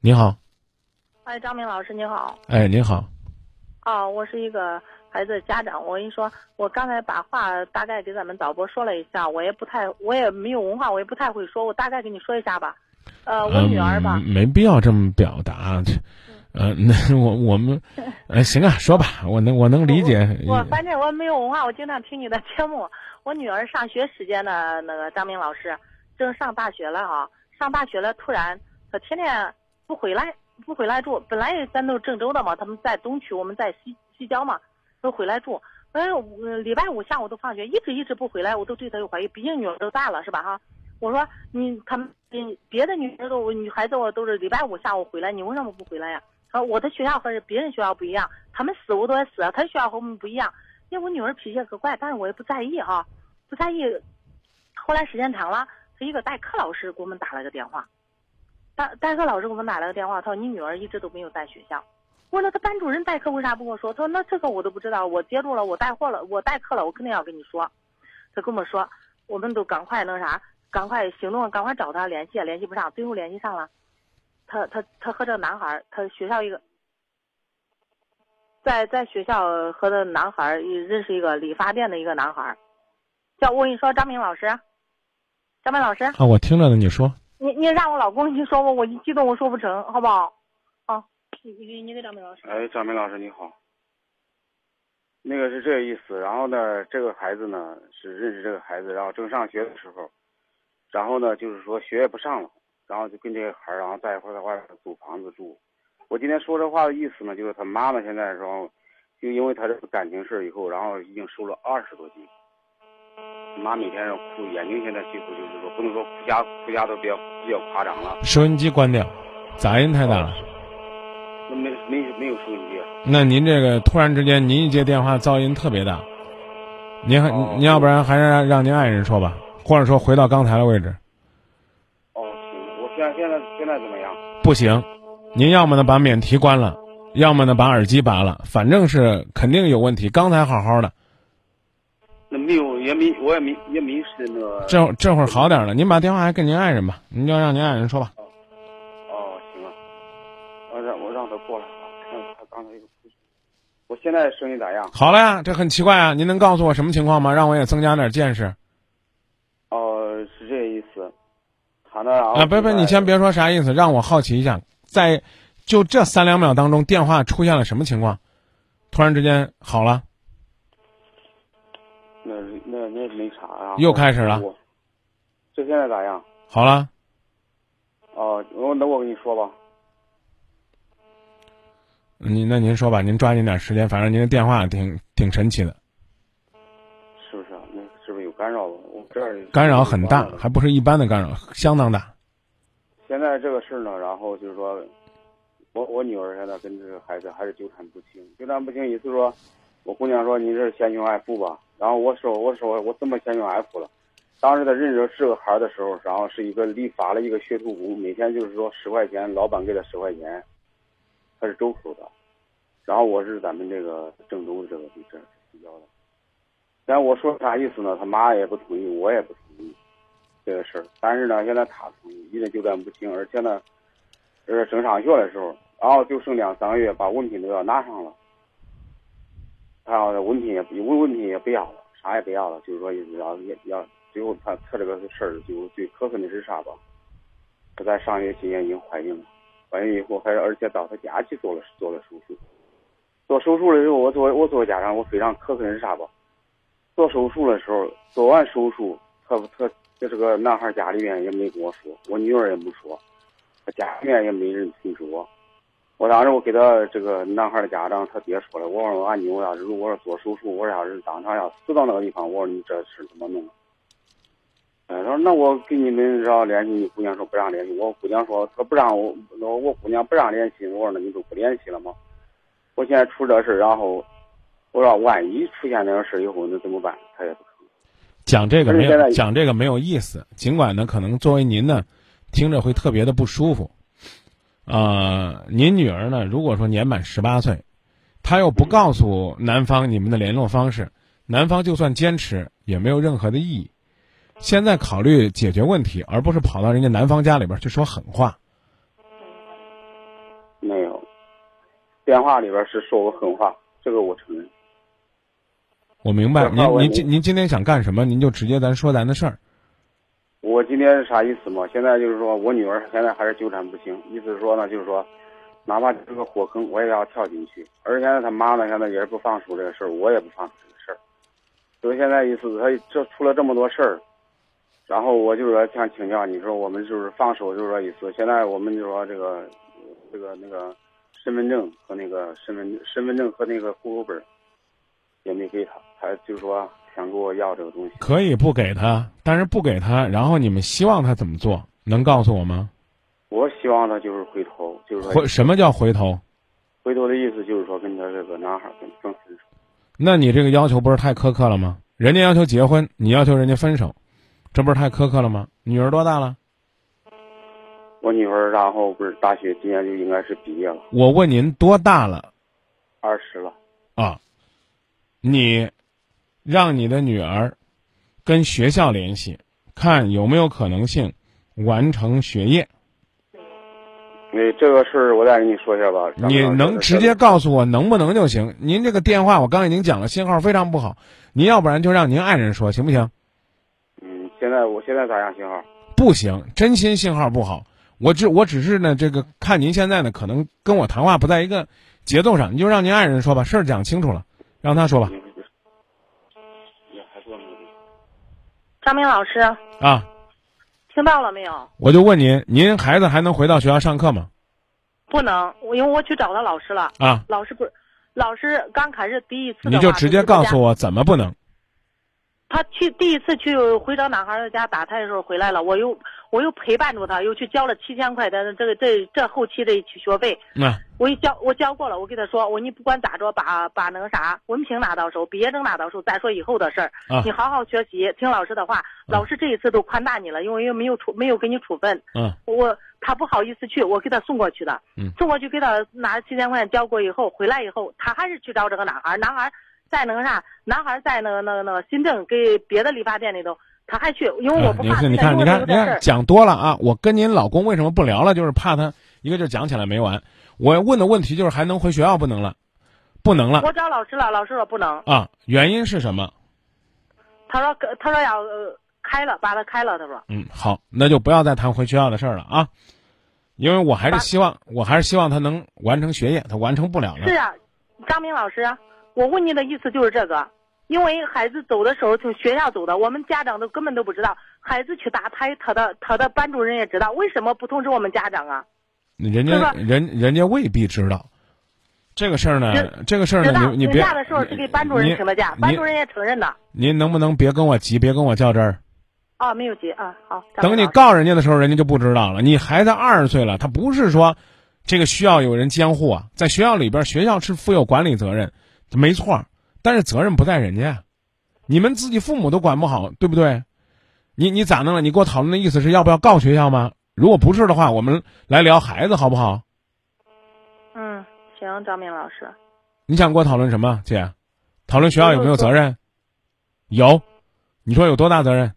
你好，哎，张明老师你好。哎，您好。哦，我是一个孩子的家长。我跟你说，我刚才把话大概给咱们导播说了一下，我也不太，我也没有文化，我也不太会说，我大概给你说一下吧。呃，我女儿吧，没必要这么表达。呃，那我我们，呃，行啊，说吧，我能我能理解。我反正我没有文化，我经常听你的节目。我女儿上学时间的，那个张明老师正上大学了哈，上大学了，突然她天天不回来，不回来住。本来咱都是郑州的嘛，他们在东区，我们在西西郊嘛，都回来住。哎，礼拜五下午都放学，一直一直不回来，我都对她有怀疑。毕竟女儿都大了，是吧哈？我说你他们别的女儿都女孩子我都是礼拜五下午回来，你为什么不回来呀？他说我的学校和别人学校不一样，他们死我都是四，他学校和我们不一样。因为我女儿脾气可怪，但是我也不在意哈，不在意。后来时间长了，他一个代课老师给我们打了个电话，代代课老师给我们打了个电话，他说你女儿一直都没有在学校。我说那他班主任代课为啥不跟我说？他说那这个我都不知道，我接住了，我带货了，我代课了，我肯定要跟你说。他跟我说，我们都赶快那啥。赶快行动，赶快找他联系，联系不上，最后联系上了。他他他和这个男孩，他学校一个，在在学校和这男孩认识一个理发店的一个男孩，叫我跟你说张明老师，张明老师。啊，我听着呢，你说。你你让我老公你说我，我一激动我说不成，好不好？啊，你你你给张明老师。哎，张明老师你好。那个是这个意思，然后呢，这个孩子呢是认识这个孩子，然后正上学的时候。然后呢，就是说学也不上了，然后就跟这个孩儿，然后在一块儿在外边租房子住。我今天说这话的意思呢，就是他妈妈现在说，就因为他这个感情事以后，然后已经瘦了二十多斤。妈每天要哭，眼睛现在几乎就是说不能说哭瞎，哭瞎都比较比较夸张了。收音机关掉，杂音太大了。那没没没有收音机。那您这个突然之间，您一接电话噪音特别大。您还您要不然还是让让您爱人说吧。或者说回到刚才的位置。哦，行，我现在现在现在怎么样？不行，您要么呢把免提关了，要么呢把耳机拔了，反正是肯定有问题。刚才好好的。那没有，也没，我也没，也没是那个。这这会儿好点了，您把电话还给您爱人吧，您就让您爱人说吧。哦，行啊，我让我让他过来吧，看他刚才有。我现在声音咋样？好了呀，这很奇怪啊，您能告诉我什么情况吗？让我也增加点见识。是这意思啊，不不，你先别说啥意思，让我好奇一下，在就这三两秒当中，电话出现了什么情况？突然之间好了？那那那没啥啊。又开始了。这现在咋样？好了。哦，我那我跟你说吧。您那您说吧，您抓紧点时间，反正您的电话挺挺神奇的。是不是啊？那是不是有干扰了？我这儿？干扰很大，还不是一般的干扰，相当大。现在这个事儿呢，然后就是说，我我女儿现在跟这个孩子还是纠缠不清，纠缠不清意思说，我姑娘说你是嫌贫爱富吧？然后我说我说我怎么先用 F 了？当时在认识这个孩的时候，然后是一个理发的一个学徒工，每天就是说十块钱，老板给他十块钱，他是周口的。然后我是咱们这个郑州这个地这比较的。但我说啥意思呢？他妈也不同意，我也不同意这个事儿。但是呢，现在他同意，一直纠缠不清，而且呢，呃，正上学的时候，然后就剩两三个月，把文凭都要拿上了。他要文凭也文文凭也不要了，啥也不要了，就是说要要要。最后他他这个事儿就最可恨的是啥吧？他在上学期间已经怀孕了，怀孕以后还而且到他家去做了做了手术。做手术的时候，我做我做家长，我非常可恨是啥吧？做手术的时候，做完手术，他他这个男孩家里面也没跟我说，我女儿也没说，他家里面也没人通知我。我当时我给他这个男孩的家长他爹说了，我说俺妞要是如果说做手术，我说要是当场要死到那个地方，我说你这事怎么弄？哎，他说那我给你们让联系，你姑娘说不让联系，我姑娘说她不让我，那我姑娘不让联系，我说那你就不联系了吗？我现在出这事，然后。我说，万一出现那种事以后，那怎么办？他也不吭。讲这个没有讲这个没有意思。尽管呢，可能作为您呢，听着会特别的不舒服。呃，您女儿呢，如果说年满十八岁，她又不告诉男方你们的联络方式，男方就算坚持也没有任何的意义。现在考虑解决问题，而不是跑到人家男方家里边去说狠话。没有电话里边是说我狠话，这个我承认。我明白，您您今您今天想干什么？您就直接咱说咱的事儿。我今天是啥意思嘛？现在就是说我女儿现在还是纠缠不清，意思说呢，就是说，哪怕这个火坑我也要跳进去。而现在他妈呢，现在也是不放手这个事儿，我也不放手这个事儿。所以现在意思他这出了这么多事儿，然后我就是说想请教你说，我们就是放手就是说意思，现在我们就说这个这个那个身份证和那个身份身份证和那个户口本也没给他，他就是说。想跟我要这个东西，可以不给他，但是不给他，然后你们希望他怎么做？能告诉我吗？我希望他就是回头，就是说回什么叫回头？回头的意思就是说跟他这个男孩跟分手。那你这个要求不是太苛刻了吗？人家要求结婚，你要求人家分手，这不是太苛刻了吗？女儿多大了？我女儿然后不是大学今年就应该是毕业了。我问您多大了？二十了。啊，你。让你的女儿跟学校联系，看有没有可能性完成学业。你这个事儿，我再跟你说一下吧。你能直接告诉我能不能就行？您这个电话我刚已经讲了，信号非常不好。您要不然就让您爱人说，行不行？嗯，现在我现在咋样信号？不行，真心信号不好。我只我只是呢，这个看您现在呢，可能跟我谈话不在一个节奏上，你就让您爱人说吧，事儿讲清楚了，让他说吧。张明老师啊，听到了没有？我就问您，您孩子还能回到学校上课吗？不能，我因为我去找他老师了。啊，老师不是，老师刚开始第一次。你就直接告诉我怎么不能？他去第一次去回找男孩的家打胎的时候回来了，我又。我又陪伴住他，又去交了七千块的这个这这后期的学费。那我一交我交过了，我跟他说，我你不管咋着，把把那个啥文凭拿到手，毕业证拿到手，再说以后的事儿。你好好学习，听老师的话。老师这一次都宽大你了，因为又没有处没有给你处分。嗯。我他不好意思去，我给他送过去的。嗯。送过去给他拿七千块钱交过以后，回来以后他还是去找这个男孩，男孩在那个啥，男孩在那个那个那个新郑给别的理发店里头。他还去，因为我不怕。你看，你看，你看，讲多了啊！我跟您老公为什么不聊了？就是怕他一个劲讲起来没完。我问的问题就是还能回学校不能了，不能了。我找老师了，老师说不能。啊，原因是什么？他说，他说要开了，把他开了。他说。嗯，好，那就不要再谈回学校的事儿了啊，因为我还是希望，我还是希望他能完成学业，他完成不了了。是啊，张明老师，我问你的意思就是这个。因为孩子走的时候从学校走的，我们家长都根本都不知道。孩子去打胎，他的他的班主任也知道，为什么不通知我们家长啊？人家人人家未必知道这个事儿呢。这个事儿呢，你你别。请假的时候是给班主任请的假，班主任也承认的。您能不能别跟我急，别跟我较真儿？啊，没有急啊，好。等你告人家的时候，人家就不知道了。你孩子二十岁了，他不是说这个需要有人监护啊，在学校里边，学校是负有管理责任，没错。但是责任不在人家，你们自己父母都管不好，对不对？你你咋弄了？你给我讨论的意思是要不要告学校吗？如果不是的话，我们来聊孩子好不好？嗯，行，张明老师。你想跟我讨论什么，姐？讨论学校有没有责任？有，你说有多大责任？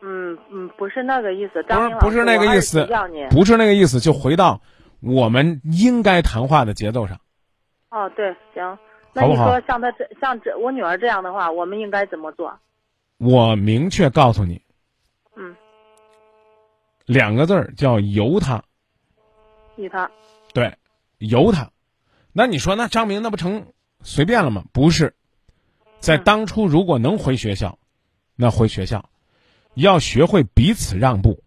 嗯嗯，不是那个意思，不是不是那个意思，不是那个意思，就回到我们应该谈话的节奏上。哦，对，行。那你说像他这像这我女儿这样的话，我们应该怎么做？我明确告诉你，嗯，两个字儿叫由他。由他。对，由他。那你说那张明那不成随便了吗？不是，在当初如果能回学校，那回学校，要学会彼此让步。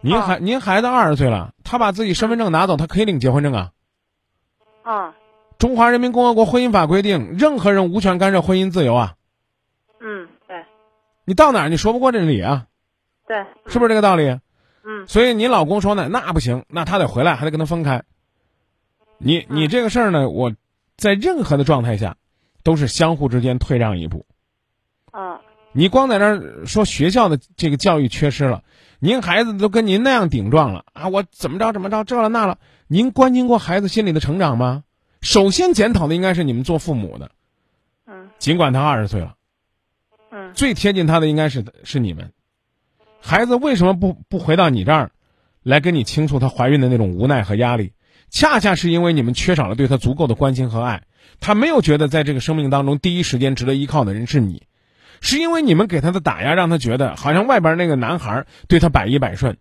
您孩您孩子二十岁了，他把自己身份证拿走，他可以领结婚证啊。啊。中华人民共和国婚姻法规定，任何人无权干涉婚姻自由啊。嗯，对。你到哪儿你说不过这理啊？对。是不是这个道理？嗯。所以你老公说呢，那不行，那他得回来，还得跟他分开。你你这个事儿呢，我在任何的状态下，都是相互之间退让一步。啊。你光在那儿说学校的这个教育缺失了，您孩子都跟您那样顶撞了啊！我怎么着怎么着这了那了？您关心过孩子心理的成长吗？首先检讨的应该是你们做父母的，嗯，尽管他二十岁了，嗯，最贴近他的应该是是你们，孩子为什么不不回到你这儿，来跟你倾诉她怀孕的那种无奈和压力？恰恰是因为你们缺少了对她足够的关心和爱，她没有觉得在这个生命当中第一时间值得依靠的人是你，是因为你们给他的打压，让他觉得好像外边那个男孩对他百依百顺，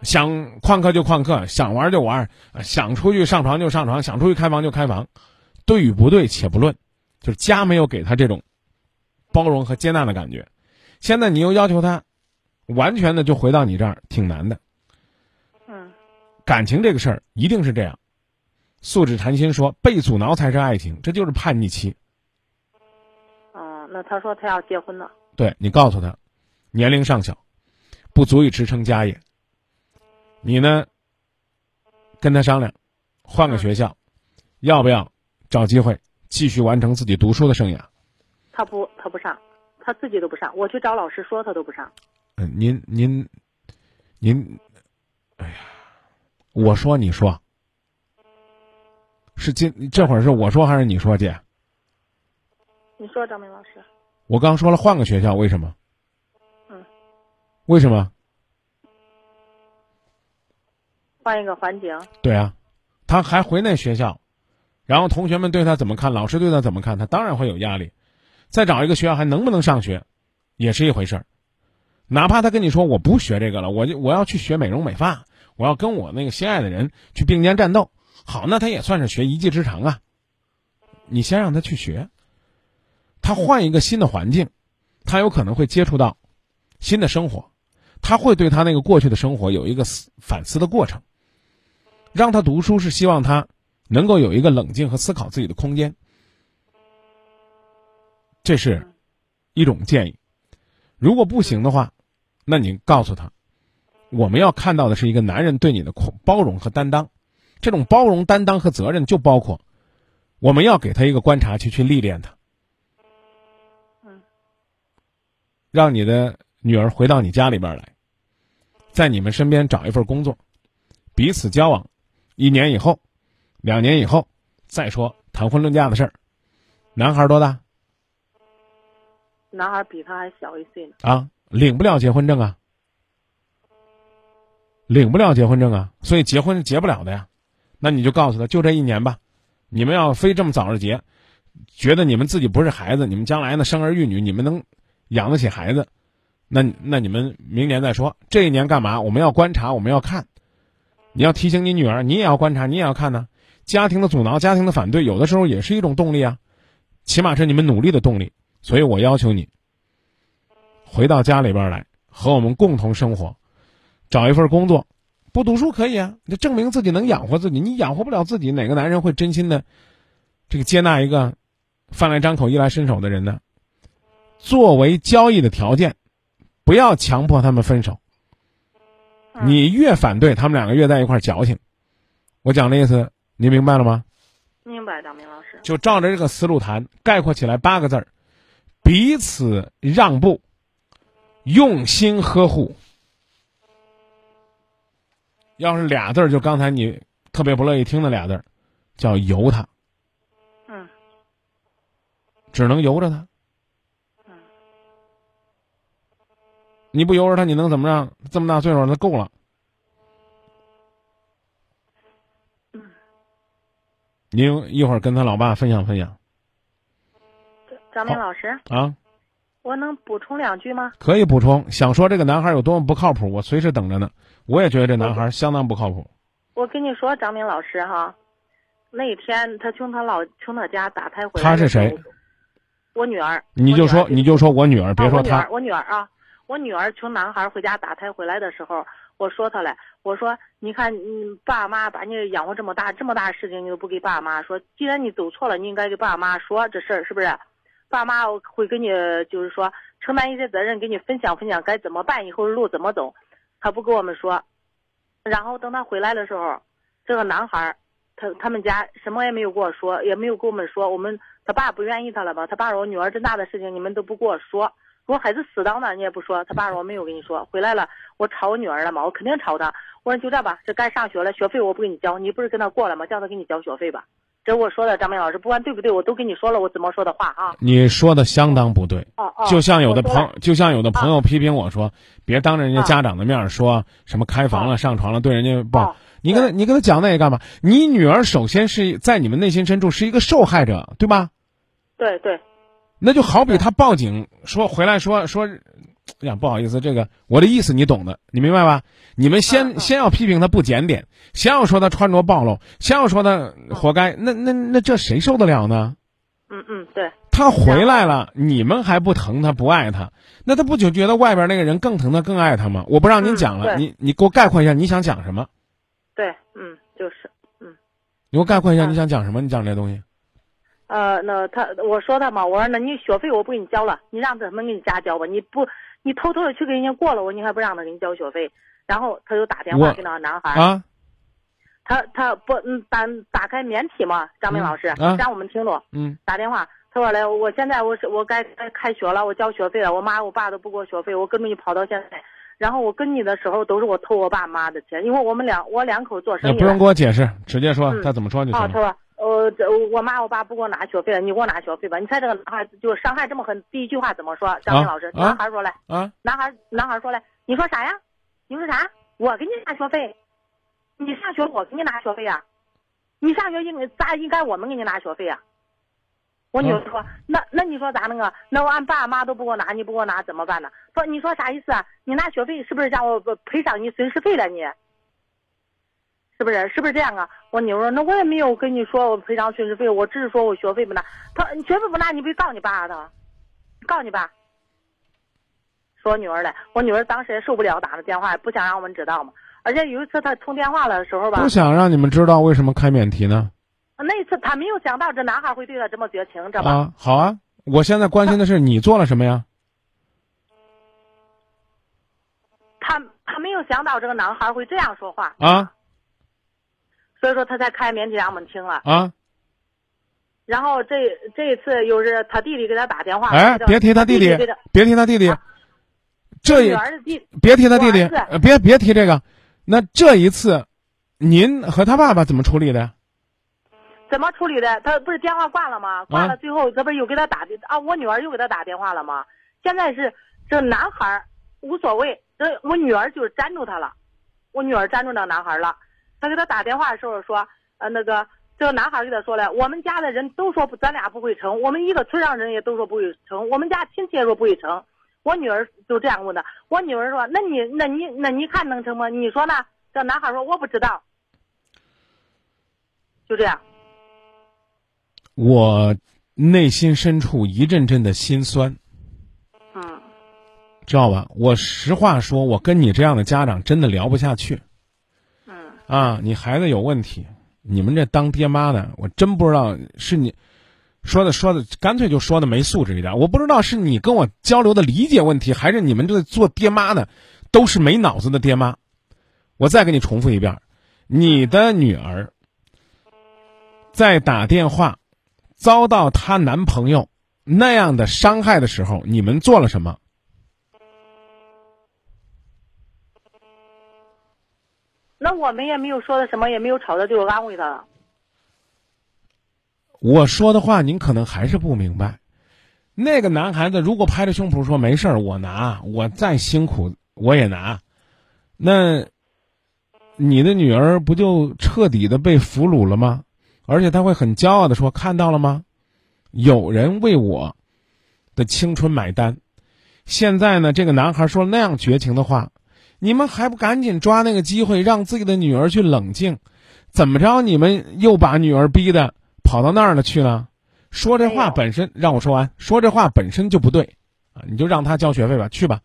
想旷课就旷课，想玩就玩，想出去上床就上床，想出去开房就开房，对与不对且不论，就是家没有给他这种包容和接纳的感觉。现在你又要求他完全的就回到你这儿，挺难的。嗯，感情这个事儿一定是这样。素质谈心说被阻挠才是爱情，这就是叛逆期。嗯，那他说他要结婚了。对你告诉他，年龄尚小，不足以支撑家业。你呢，跟他商量，换个学校，要不要找机会继续完成自己读书的生涯？他不，他不上。他自己都不上，我去找老师说他都不上。嗯，您您您，哎呀，我说你说，是今这会儿是我说还是你说姐？你说张明老师。我刚说了换个学校，为什么？嗯。为什么？换一个环境。对啊，他还回那学校，然后同学们对他怎么看，老师对他怎么看，他当然会有压力。再找一个学校还能不能上学，也是一回事儿。哪怕他跟你说我不学这个了，我就我要去学美容美发，我要跟我那个心爱的人去并肩战斗。好，那他也算是学一技之长啊。你先让他去学，他换一个新的环境，他有可能会接触到新的生活，他会对他那个过去的生活有一个思反思的过程。让他读书是希望他能够有一个冷静和思考自己的空间。这是，一种建议。如果不行的话，那你告诉他，我们要看到的是一个男人对你的包容和担当。这种包容、担当和责任，就包括我们要给他一个观察期去历练他。嗯，让你的女儿回到你家里边来，在你们身边找一份工作，彼此交往，一年以后、两年以后再说谈婚论嫁的事儿。男孩多大？男孩比他还小一岁呢。啊，领不了结婚证啊，领不了结婚证啊，所以结婚是结不了的呀。那你就告诉他，就这一年吧。你们要非这么早着结，觉得你们自己不是孩子，你们将来呢生儿育女，你们能养得起孩子，那那你们明年再说。这一年干嘛？我们要观察，我们要看。你要提醒你女儿，你也要观察，你也要看呢。家庭的阻挠，家庭的反对，有的时候也是一种动力啊，起码是你们努力的动力。所以我要求你回到家里边来，和我们共同生活，找一份工作，不读书可以啊，你证明自己能养活自己。你养活不了自己，哪个男人会真心的这个接纳一个饭来张口、衣来伸手的人呢？作为交易的条件，不要强迫他们分手。你越反对，他们两个越在一块矫情。我讲的意思，你明白了吗？明白，张明老师。就照着这个思路谈，概括起来八个字儿。彼此让步，用心呵护。要是俩字儿，就刚才你特别不乐意听的俩字儿，叫由他。嗯。只能由着他。嗯。你不由着他，你能怎么让这么大岁数他够了？嗯。您一会儿跟他老爸分享分享。张明老师啊，我能补充两句吗？可以补充。想说这个男孩有多么不靠谱，我随时等着呢。我也觉得这男孩相当不靠谱。我跟你说，张明老师哈，那天他从他老从他家打胎回来。他是谁？我女儿。你就说你就说我女儿，别说他。我女儿啊，我女儿从男孩回家打胎回来的时候，我说他了，我说你看你爸妈把你养活这么大，这么大事情你都不给爸妈说，既然你走错了，你应该给爸妈说这事儿，是不是？爸妈会给你，就是说承担一些责任，给你分享分享该怎么办，以后路怎么走。他不跟我们说，然后等他回来的时候，这个男孩，他他们家什么也没有跟我说，也没有跟我们说。我们他爸不愿意他了吧？他爸说：“我女儿这么大的事情，你们都不跟我说。我孩子死当的，你也不说。”他爸说：“我没有跟你说。”回来了，我吵我女儿了嘛？我肯定吵他。我说：“就这吧，这该上学了，学费我不给你交，你不是跟他过了吗？叫他给你交学费吧。”这我说的，张明老师，不管对不对，我都跟你说了我怎么说的话啊。你说的相当不对。哦哦。就像有的朋，就像有的朋友批评我说，别当着人家家长的面说什么开房了、上床了，对人家不。你跟他你跟他讲那个干嘛？你女儿首先是在你们内心深处是一个受害者，对吧？对对。那就好比他报警说回来说说，哎呀不好意思，这个我的意思你懂的，你明白吧？你们先先要批评他不检点，先要说他穿着暴露，先要说他活该，那那那这谁受得了呢？嗯嗯，对。他回来了，你们还不疼他不爱他，那他不就觉得外边那个人更疼他更爱他吗？我不让您讲了，你你给我概括一下你想讲什么？对，嗯，就是，嗯。你给我概括一下你想讲什么？你讲这东西。呃，那他我说他嘛，我说那你学费我不给你交了，你让他们给你家交吧。你不，你偷偷的去给人家过了，我你还不让他给你交学费。然后他就打电话给那个男孩啊。他他不嗯打打开免提嘛，张明老师让我们听着。嗯。打电话，他说来，我现在我是我该该开学了，我交学费了，我妈我爸都不给我学费，我跟着你跑到现在。然后我跟你的时候都是我偷我爸妈的钱，因为我们两我两口做生意。不用给我解释，直接说他怎么说就行。他说呃这我妈我爸不给我拿学费了，你给我拿学费吧。你猜这个男孩就伤害这么狠，第一句话怎么说？张明老师，男孩说来。啊。男孩男孩说来，你说啥呀？你说啥？我给你拿学费，你上学我给你拿学费啊，你上学应该咋应该我们给你拿学费啊？我女儿说那那你说咋弄啊？那我俺爸妈都不给我拿，你不给我拿怎么办呢？说你说啥意思啊？你拿学费是不是让我赔偿你损失费了你？是不是是不是这样啊？我女儿说那我也没有跟你说我赔偿损失费，我只是说我学费不拿。他你学费不拿，你不告你爸他？告你爸？说我女儿嘞，我女儿当时也受不了打的电话，不想让我们知道嘛。而且有一次他通电话的时候吧，不想让你们知道为什么开免提呢？那一次他没有想到这男孩会对他这么绝情，知道吧？啊，好啊，我现在关心的是你做了什么呀？他他没有想到这个男孩会这样说话啊，所以说他才开免提让我们听了啊。然后这这一次又是他弟弟给他打电话，哎，别提他弟弟，别提他弟弟。这也别提他弟弟，别别提这个。那这一次，您和他爸爸怎么处理的？怎么处理的？他不是电话挂了吗？挂了，最后这不是又给他打的啊？我女儿又给他打电话了吗？现在是这男孩无所谓，这我女儿就是粘住他了。我女儿粘住那男孩了。他给他打电话的时候说，呃，那个这个男孩给他说了，我们家的人都说咱俩不会成，我们一个村上人也都说不会成，我们家亲戚也说不会成。我女儿就这样问的。我女儿说：“那你，那你，那你看能成吗？你说呢？”这男孩说：“我不知道。”就这样。我内心深处一阵阵的心酸。嗯。知道吧？我实话说，我跟你这样的家长真的聊不下去。嗯。啊，你孩子有问题，你们这当爹妈的，我真不知道是你。说的说的，干脆就说的没素质一点。我不知道是你跟我交流的理解问题，还是你们这做爹妈的都是没脑子的爹妈。我再给你重复一遍，你的女儿在打电话遭到她男朋友那样的伤害的时候，你们做了什么？那我们也没有说的什么，也没有吵的，就是安慰他。我说的话您可能还是不明白，那个男孩子如果拍着胸脯说没事儿，我拿，我再辛苦我也拿，那，你的女儿不就彻底的被俘虏了吗？而且他会很骄傲的说：“看到了吗？有人为我的青春买单。”现在呢，这个男孩说那样绝情的话，你们还不赶紧抓那个机会让自己的女儿去冷静？怎么着？你们又把女儿逼的？跑到那儿了去了，说这话本身让我说完，说这话本身就不对，啊，你就让他交学费吧，去吧。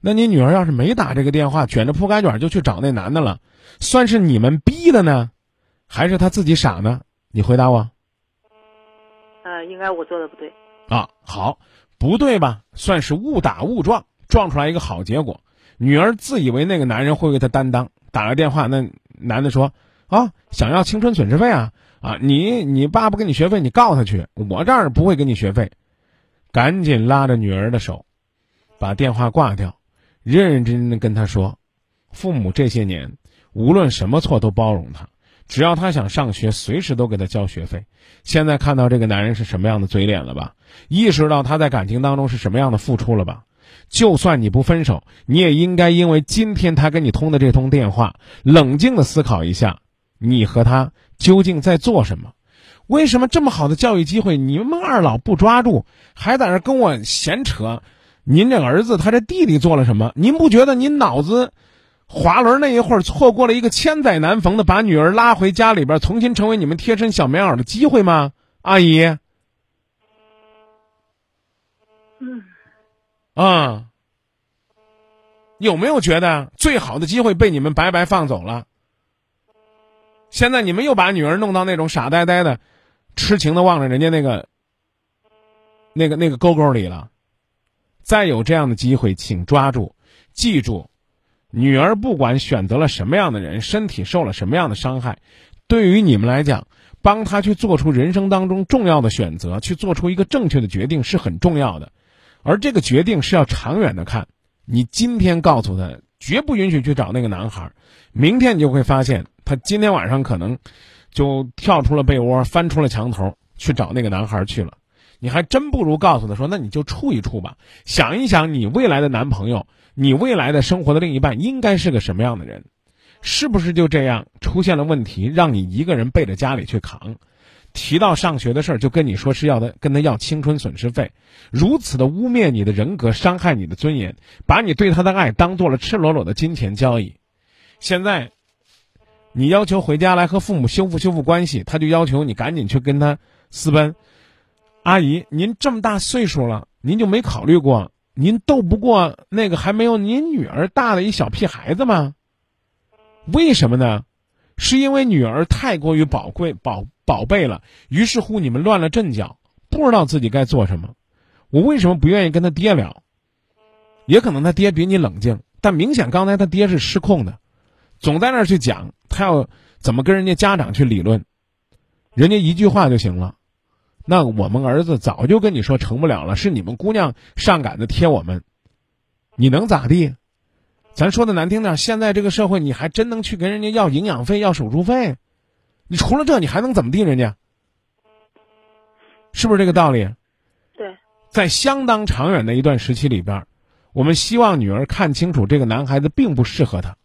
那你女儿要是没打这个电话，卷着铺盖卷就去找那男的了，算是你们逼的呢，还是他自己傻呢？你回答我。呃，应该我做的不对。啊，好，不对吧？算是误打误撞，撞出来一个好结果。女儿自以为那个男人会为她担当，打个电话，那男的说啊，想要青春损失费啊。啊，你你爸不给你学费，你告他去。我这儿不会给你学费，赶紧拉着女儿的手，把电话挂掉，认认真真的跟他说：父母这些年无论什么错都包容他，只要他想上学，随时都给他交学费。现在看到这个男人是什么样的嘴脸了吧？意识到他在感情当中是什么样的付出了吧？就算你不分手，你也应该因为今天他跟你通的这通电话，冷静的思考一下，你和他究竟在做什么？为什么这么好的教育机会，你们二老不抓住，还在那跟我闲扯？您这儿子他这弟弟做了什么？您不觉得您脑子滑轮那一会儿错过了一个千载难逢的把女儿拉回家里边，重新成为你们贴身小棉袄的机会吗？阿姨。嗯。啊。有没有觉得最好的机会被你们白白放走了？现在你们又把女儿弄到那种傻呆呆的、痴情的望着人家那个、那个、那个沟沟里了。再有这样的机会，请抓住，记住，女儿不管选择了什么样的人，身体受了什么样的伤害，对于你们来讲，帮她去做出人生当中重要的选择，去做出一个正确的决定是很重要的，而这个决定是要长远的看。你今天告诉他绝不允许去找那个男孩，明天你就会发现他今天晚上可能就跳出了被窝，翻出了墙头去找那个男孩去了。你还真不如告诉他说：“那你就处一处吧，想一想你未来的男朋友，你未来的生活的另一半应该是个什么样的人，是不是就这样出现了问题，让你一个人背着家里去扛？”提到上学的事儿，就跟你说是要的，跟他要青春损失费，如此的污蔑你的人格，伤害你的尊严，把你对他的爱当做了赤裸裸的金钱交易。现在，你要求回家来和父母修复修复关系，他就要求你赶紧去跟他私奔。阿姨，您这么大岁数了，您就没考虑过，您斗不过那个还没有您女儿大的一小屁孩子吗？为什么呢？是因为女儿太过于宝贵、宝宝贝了，于是乎你们乱了阵脚，不知道自己该做什么。我为什么不愿意跟他爹聊？也可能他爹比你冷静，但明显刚才他爹是失控的，总在那儿去讲他要怎么跟人家家长去理论，人家一句话就行了。那我们儿子早就跟你说成不了了，是你们姑娘上赶子贴我们，你能咋地？咱说的难听点，现在这个社会，你还真能去跟人家要营养费、要手术费？你除了这，你还能怎么地？人家是不是这个道理？对，在相当长远的一段时期里边，我们希望女儿看清楚这个男孩子并不适合她。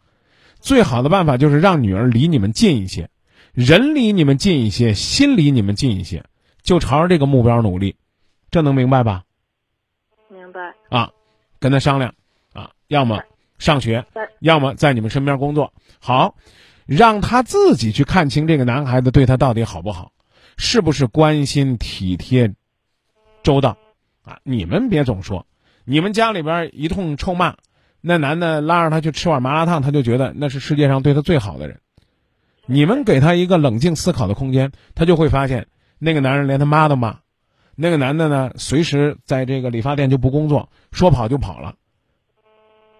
最好的办法就是让女儿离你们近一些，人离你们近一些，心离你们近一些，就朝着这个目标努力。这能明白吧？明白。啊，跟他商量啊，要么。上学，要么在你们身边工作。好，让他自己去看清这个男孩子对他到底好不好，是不是关心体贴、周到啊？你们别总说，你们家里边一通臭骂，那男的拉着他去吃碗麻辣烫，他就觉得那是世界上对他最好的人。你们给他一个冷静思考的空间，他就会发现那个男人连他妈都骂。那个男的呢，随时在这个理发店就不工作，说跑就跑了。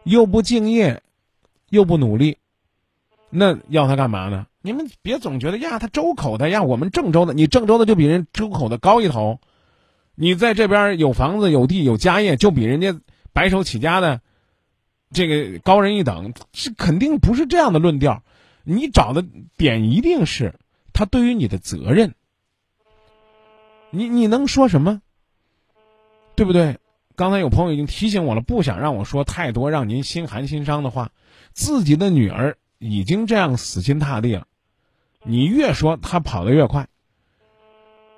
又不敬业，又不努力，那要他干嘛呢？你们别总觉得呀，他周口的呀，我们郑州的，你郑州的就比人周口的高一头，你在这边有房子有地有家业，就比人家白手起家的这个高人一等，是肯定不是这样的论调。你找的点一定是他对于你的责任，你你能说什么？对不对？刚才有朋友已经提醒我了，不想让我说太多让您心寒心伤的话。自己的女儿已经这样死心塌地了，你越说她跑得越快。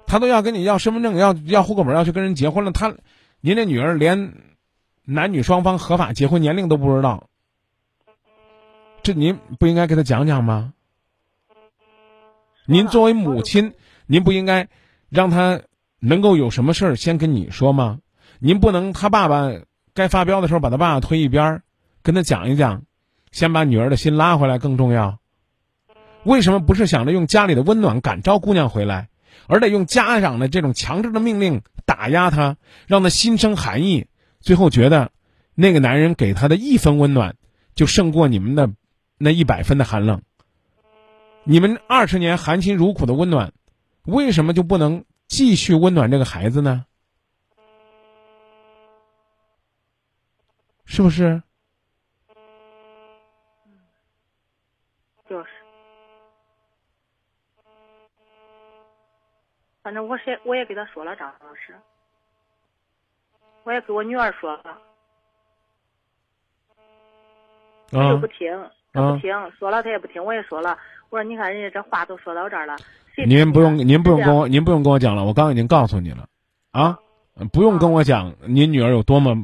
他都要跟你要身份证，要要户口本，要去跟人结婚了。他，您这女儿连男女双方合法结婚年龄都不知道，这您不应该给他讲讲吗？您作为母亲，您不应该让他能够有什么事儿先跟你说吗？您不能，他爸爸该发飙的时候把他爸爸推一边儿，跟他讲一讲，先把女儿的心拉回来更重要。为什么不是想着用家里的温暖感召姑娘回来，而得用家长的这种强制的命令打压她，让她心生寒意，最后觉得那个男人给她的一分温暖就胜过你们的那一百分的寒冷。你们二十年含辛茹苦的温暖，为什么就不能继续温暖这个孩子呢？是不是？就是，反正我是我也给他说了，张老师，我也给我女儿说了，他就不听，他不听，说了他也不听，我也说了，我说你看人家这话都说到这儿了，您不用您不用跟我您不用跟我讲了，我刚已经告诉你了，啊，不用跟我讲您女儿有多么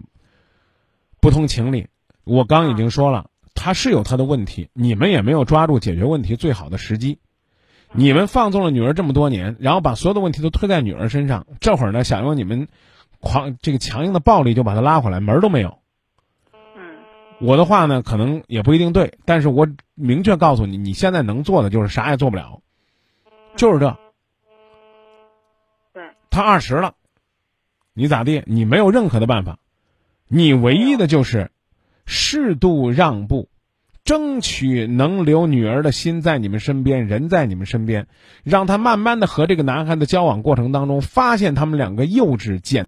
不通情理，我刚已经说了，她是有她的问题，你们也没有抓住解决问题最好的时机，你们放纵了女儿这么多年，然后把所有的问题都推在女儿身上，这会儿呢想用你们狂这个强硬的暴力就把他拉回来，门儿都没有。嗯我的话呢，可能也不一定对，但是我明确告诉你，你现在能做的就是啥也做不了，就是这。对。他二十了，你咋地？你没有任何的办法，你唯一的就是适度让步，争取能留女儿的心在你们身边，人在你们身边，让他慢慢的和这个男孩的交往过程当中，发现他们两个幼稚简。